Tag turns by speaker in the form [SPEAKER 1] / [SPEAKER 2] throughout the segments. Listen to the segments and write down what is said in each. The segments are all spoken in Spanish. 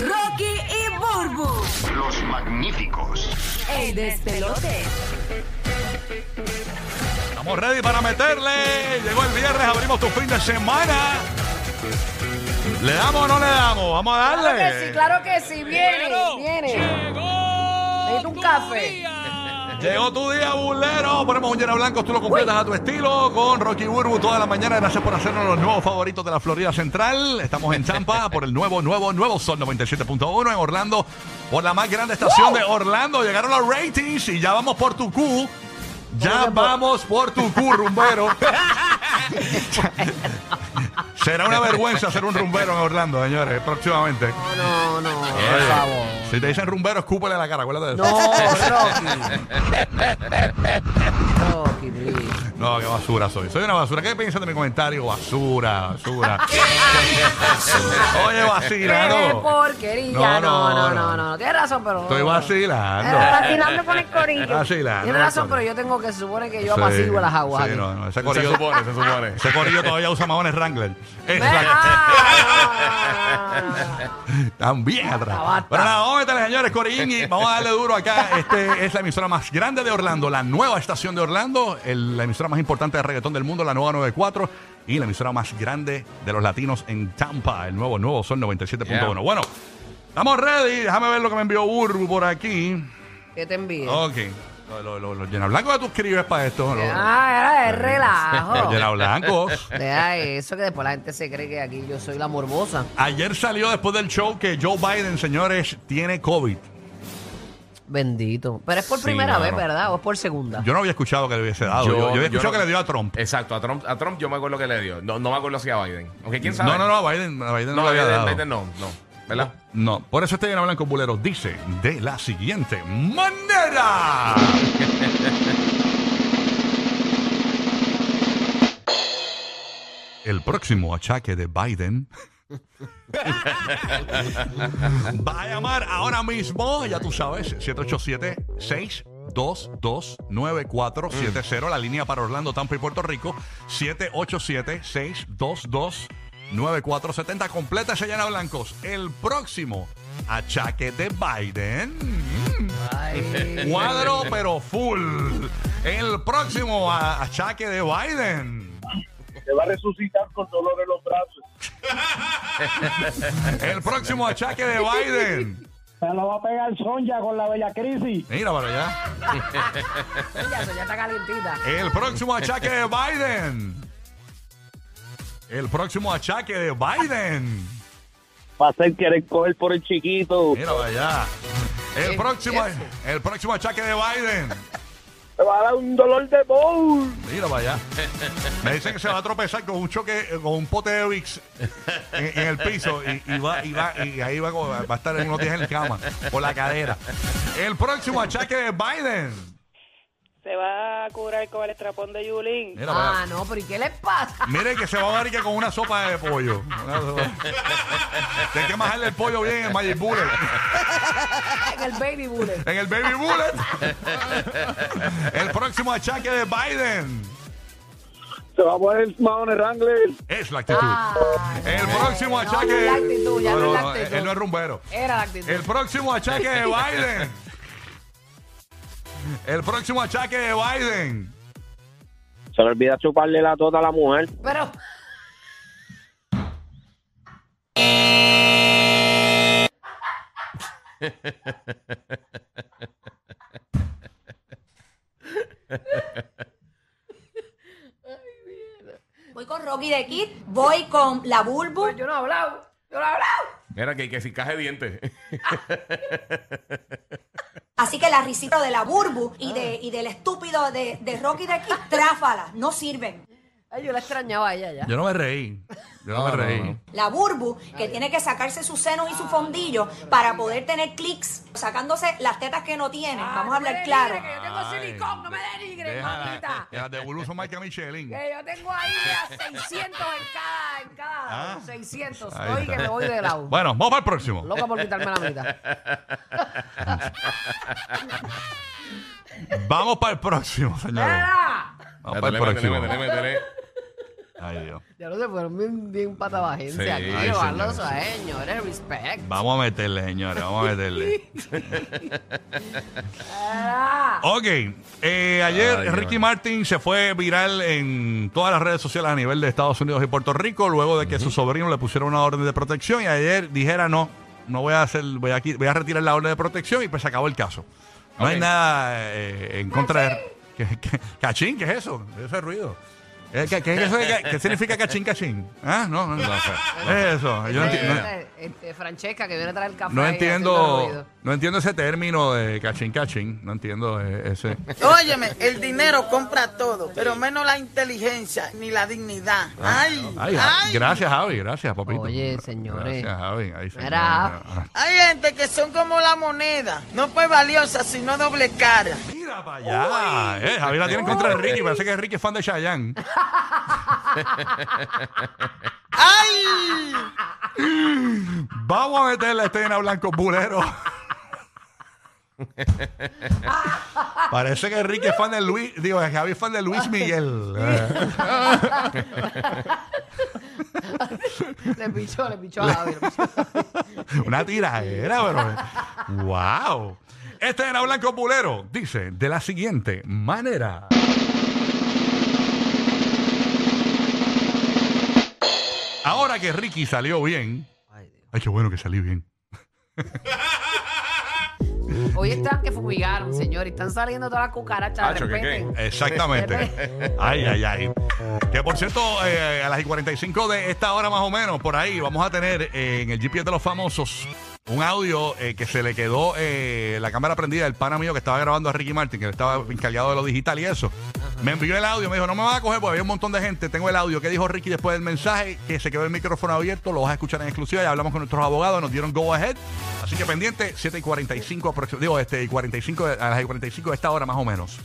[SPEAKER 1] Rocky y Burbu,
[SPEAKER 2] Los magníficos.
[SPEAKER 1] el despelote.
[SPEAKER 3] Estamos ready para meterle. Llegó el viernes, abrimos tu fin de semana. ¿Le damos o no le damos? Vamos a
[SPEAKER 4] Claro
[SPEAKER 3] darle.
[SPEAKER 4] que sí, claro que sí. Viene, viene. Necesito un café.
[SPEAKER 3] Llegó tu día, bulero. Ponemos un llena blanco, tú lo completas a tu estilo con Rocky Burbu toda la mañana. Gracias por hacernos los nuevos favoritos de la Florida Central. Estamos en Champa por el nuevo, nuevo, nuevo Sol 97.1 en Orlando. Por la más grande estación de Orlando. Llegaron los ratings y ya vamos por tu Q. Ya vamos por tu Q, rumbero. Será una vergüenza ser un rumbero en Orlando, señores, próximamente.
[SPEAKER 4] No, no, no. Por favor.
[SPEAKER 3] Si te dicen rumbero, escúpele a la cara, acuérdate de eso.
[SPEAKER 4] No, Rocky. Rocky, please.
[SPEAKER 3] No, qué basura soy. Soy una basura. ¿Qué piensas de mi comentario? Basura, basura. Oye,
[SPEAKER 4] Qué
[SPEAKER 3] vacilando.
[SPEAKER 4] porquería.
[SPEAKER 3] No,
[SPEAKER 4] No,
[SPEAKER 3] no,
[SPEAKER 4] no,
[SPEAKER 3] no.
[SPEAKER 4] no, no. Tienes razón, pero.
[SPEAKER 3] Estoy vacilando.
[SPEAKER 4] Vacilando con el corillo.
[SPEAKER 3] Vacilando.
[SPEAKER 4] Tienes razón, pero yo tengo que se supone que yo
[SPEAKER 3] Sí,
[SPEAKER 4] apaciguo las aguas.
[SPEAKER 3] Sí,
[SPEAKER 4] aquí.
[SPEAKER 3] no, no, ese
[SPEAKER 5] Se
[SPEAKER 3] corillo,
[SPEAKER 5] supone, se supone.
[SPEAKER 3] ese corillo todavía usa mahones Wrangler. Bien atrás. Pero nada, vamos a meterle, señores, Corillín, y vamos a darle duro acá. Este es la emisora más grande de Orlando, la nueva estación de Orlando, el- la emisora más importante de reggaetón del mundo, la nueva 94, y la emisora más grande de los latinos en Tampa, el nuevo, nuevo Sol 97.1.
[SPEAKER 5] Yeah.
[SPEAKER 3] Bueno, estamos ready. Déjame ver lo que me envió Burbu por aquí.
[SPEAKER 4] ¿Qué te envío?
[SPEAKER 3] Ok. Los lo, lo, los llena blancos que tú escribes para esto. Los,
[SPEAKER 4] Ah, era el
[SPEAKER 3] los
[SPEAKER 4] relajo.
[SPEAKER 3] llena blancos.
[SPEAKER 4] Deja eso que después la gente se cree que aquí yo soy la morbosa.
[SPEAKER 3] Ayer salió después del show que Joe Biden, señores, tiene COVID.
[SPEAKER 4] Bendito. Pero es por
[SPEAKER 3] Sí,
[SPEAKER 4] primera vez. ¿verdad? ¿O es por segunda?
[SPEAKER 3] Yo no había escuchado que le hubiese dado. Yo, yo había escuchado
[SPEAKER 5] no-
[SPEAKER 3] que le dio a Trump.
[SPEAKER 5] Exacto, a Trump, a Trump yo me acuerdo que le dio. No, no me acuerdo si a Biden. Aunque quién sabe.
[SPEAKER 3] No, no, no, a Biden, a Biden no,
[SPEAKER 5] No,
[SPEAKER 3] le había
[SPEAKER 5] Biden,
[SPEAKER 3] dado.
[SPEAKER 5] Biden no, no.
[SPEAKER 3] No, por eso este llena blanco bulero dice de la siguiente manera. El próximo achaque de Biden. Va a llamar ahora mismo, ya tú sabes, 787-622-9470, la línea para Orlando, Tampa y Puerto Rico, 787-622-9470. Completa ese llena blancos. El próximo achaque de Biden.
[SPEAKER 4] Ay.
[SPEAKER 3] Cuadro, pero full. El próximo achaque de Biden.
[SPEAKER 6] se va a resucitar con dolor en los brazos.
[SPEAKER 3] El próximo achaque de Biden.
[SPEAKER 6] Se lo va a pegar Sonja con la bella crisis.
[SPEAKER 3] Mira para allá.
[SPEAKER 4] Ya está calientita.
[SPEAKER 3] El próximo achaque de Biden. El próximo achaque de Biden.
[SPEAKER 6] Va a ser querer coger por el chiquito.
[SPEAKER 3] Mira para allá. El
[SPEAKER 4] ¿Qué
[SPEAKER 3] próximo, el próximo achaque de Biden.
[SPEAKER 6] Se va a dar un dolor de bowl.
[SPEAKER 3] Mira para allá. Me dicen que se va a tropezar con un choque, con un pote de Vicks en, en el piso y, y va, y, va, y ahí va, va a estar en unos días en cama por la cadera. El próximo achaque de Biden.
[SPEAKER 7] Se va a curar con el estrapón de Yulín.
[SPEAKER 3] Mira para allá.
[SPEAKER 4] Ah, no, pero ¿y qué les pasa?
[SPEAKER 3] Mire que se va a dar y que con una sopa de pollo. Tienes que majarle el pollo bien en el Magic Bullet.
[SPEAKER 4] En el baby bullet.
[SPEAKER 3] En el Baby Bullet. El próximo achaque de Biden.
[SPEAKER 6] Se va a poner Mahone Wrangler.
[SPEAKER 3] Es la actitud.
[SPEAKER 4] Ah,
[SPEAKER 3] El
[SPEAKER 4] no,
[SPEAKER 3] próximo
[SPEAKER 4] no,
[SPEAKER 3] achaque.
[SPEAKER 4] no es la actitud, ya no, es la actitud.
[SPEAKER 3] Él no es rumbero.
[SPEAKER 4] Era la actitud.
[SPEAKER 3] El próximo achaque de Biden. El próximo achaque de Biden.
[SPEAKER 6] Se le olvida chuparle la tota a la mujer.
[SPEAKER 4] Pero.
[SPEAKER 8] Voy con Rocky de Kid, voy con la Bulbu.
[SPEAKER 4] Pues yo no he hablado. Yo no he hablado.
[SPEAKER 5] Mira que, que si caje dientes.
[SPEAKER 8] Así que la risita de la Burbu y, de, y del estúpido de, de Rocky de Kid, tráfalas, no sirven.
[SPEAKER 4] Ay, yo la extrañaba a ella ya.
[SPEAKER 3] Yo no me reí. Yo no,
[SPEAKER 5] No,
[SPEAKER 3] me
[SPEAKER 5] no,
[SPEAKER 3] reí.
[SPEAKER 5] no.
[SPEAKER 8] La Burbu, que tiene que sacarse sus senos y su fondillo para poder tener clics, sacándose las tetas que no tiene. Vamos a hablar claro.
[SPEAKER 4] Que yo tengo
[SPEAKER 3] Ay,
[SPEAKER 4] silicón, no me denigres, mamita.
[SPEAKER 3] Las de Buluso Michael Michelin.
[SPEAKER 4] Que yo tengo ahí a 600 en cada, en cada
[SPEAKER 3] Ah.
[SPEAKER 4] 600.
[SPEAKER 3] Ahí
[SPEAKER 4] Oye,
[SPEAKER 3] está.
[SPEAKER 4] que me voy de lado.
[SPEAKER 3] Bueno, vamos para el próximo.
[SPEAKER 4] Loca por quitarme la mitad.
[SPEAKER 3] Vamos para el próximo, señores.
[SPEAKER 4] ¡Era!
[SPEAKER 3] Vamos para el
[SPEAKER 5] métele,
[SPEAKER 3] próximo.
[SPEAKER 5] métele, métele.
[SPEAKER 3] Ay, Dios.
[SPEAKER 4] Ya no se fueron bien, bien patabajense
[SPEAKER 5] Sí,
[SPEAKER 4] aquí.
[SPEAKER 5] ay,
[SPEAKER 4] Llevarlo
[SPEAKER 3] señor,
[SPEAKER 4] suave, señores. Respect.
[SPEAKER 3] Vamos a meterle, señores, vamos a meterle. Ok, eh, ayer
[SPEAKER 5] Ay,
[SPEAKER 3] Ricky
[SPEAKER 5] Dios.
[SPEAKER 3] Martin se fue viral en todas las redes sociales a nivel de Estados Unidos y Puerto Rico luego de que su sobrino le pusiera una orden de protección y ayer dijera no, no voy a hacer, voy a, voy a retirar la orden de protección y pues se acabó el caso. No hay nada eh, en contra de... ¿Qué, qué- cachín? ¿Qué es eso? Ese ruido. Eh, ¿Qué, qué es eso de ca- ¿Qué significa cachín, cachín? ¿Ah? No, no, no sé. ¿Qué es eso? Yo no, enti- no-
[SPEAKER 4] este, este, Francesca que viene a traer el café.
[SPEAKER 3] no
[SPEAKER 4] haciendo
[SPEAKER 3] entiendo,
[SPEAKER 4] ruido.
[SPEAKER 3] no entiendo ese término de cachín, cachín. No entiendo eh, ese...
[SPEAKER 9] Óyeme, el dinero compra todo, pero menos la inteligencia ni la dignidad. Ay,
[SPEAKER 3] Ay,
[SPEAKER 9] ay.
[SPEAKER 3] gracias, Javi. Gracias, papito.
[SPEAKER 4] Oye, señores.
[SPEAKER 3] Gracias, Javi. Ahí
[SPEAKER 4] Mira.
[SPEAKER 9] Hay gente que son como la moneda, no pues valiosa, sino doble cara.
[SPEAKER 3] Mira para allá. Eh, Javi la tiene en contra de Ricky. Parece que Ricky es fan de Chayanne.
[SPEAKER 9] ¡Ay!
[SPEAKER 3] Vamos a meterle a este en blanco bulero. Parece que Ricky es fan de Luis. Digo, que Javi es fan de Luis Miguel.
[SPEAKER 4] Le pichó, le pichó a Javi. le pichó a Javi.
[SPEAKER 3] Una tiradera, pero. ¡Wow! Este era Blanco Bulero dice de la siguiente manera. Ahora que Ricky salió bien. Ay, qué bueno que salió bien.
[SPEAKER 4] Hoy están que fumigaron, señor, y están saliendo todas las cucarachas.
[SPEAKER 5] Acho, ¿qué,
[SPEAKER 4] respeten.
[SPEAKER 3] Exactamente. Ay, ay, ay. Que por cierto, eh, a las y 45 de esta hora más o menos, por ahí, vamos a tener eh, en el GPS de los famosos un audio eh, que se le quedó eh, la cámara prendida del pana mío que estaba grabando a Ricky Martin, que estaba encargado de lo digital y eso. Me envió el audio, me dijo, no me vas a coger porque había un montón de gente. Tengo el audio que dijo Ricky después del mensaje, que se quedó el micrófono abierto, lo vas a escuchar en exclusiva. Ya hablamos con nuestros abogados, nos dieron go ahead. Así que pendiente, 7 y 45, aproxim- digo, este, y 45, de- a las y 45 de esta hora más o menos.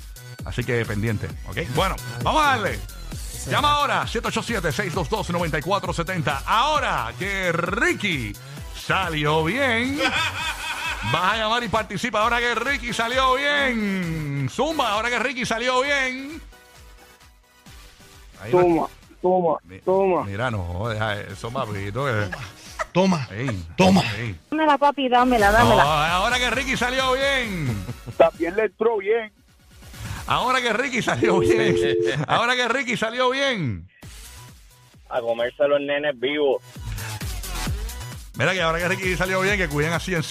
[SPEAKER 3] Así que pendiente, ¿ok? Bueno, vamos a darle. Llama ahora, 787-622-9470. Ahora que Ricky salió bien. Vas a llamar y participa ahora que Ricky salió bien. Zumba, ahora que Ricky salió bien. Ahí va.
[SPEAKER 6] Toma, toma,
[SPEAKER 3] Mi-
[SPEAKER 6] toma.
[SPEAKER 3] Mira, no, deja eso, papito. que-
[SPEAKER 10] Toma.
[SPEAKER 3] Ey,
[SPEAKER 10] Toma.
[SPEAKER 3] ey.
[SPEAKER 7] Dámela, papi, dámela,
[SPEAKER 3] No,
[SPEAKER 7] dámela.
[SPEAKER 3] ahora que Ricky salió bien.
[SPEAKER 6] También le entró bien.
[SPEAKER 3] Ahora que Ricky salió bien. Ahora que Ricky salió bien.
[SPEAKER 6] A comerse a los nenes vivos.
[SPEAKER 3] Mira que ahora que Ricky salió bien, que cuiden así en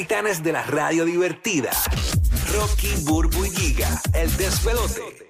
[SPEAKER 11] capitanes de la radio divertida. Rocky, Burbu y Giga, el despelote.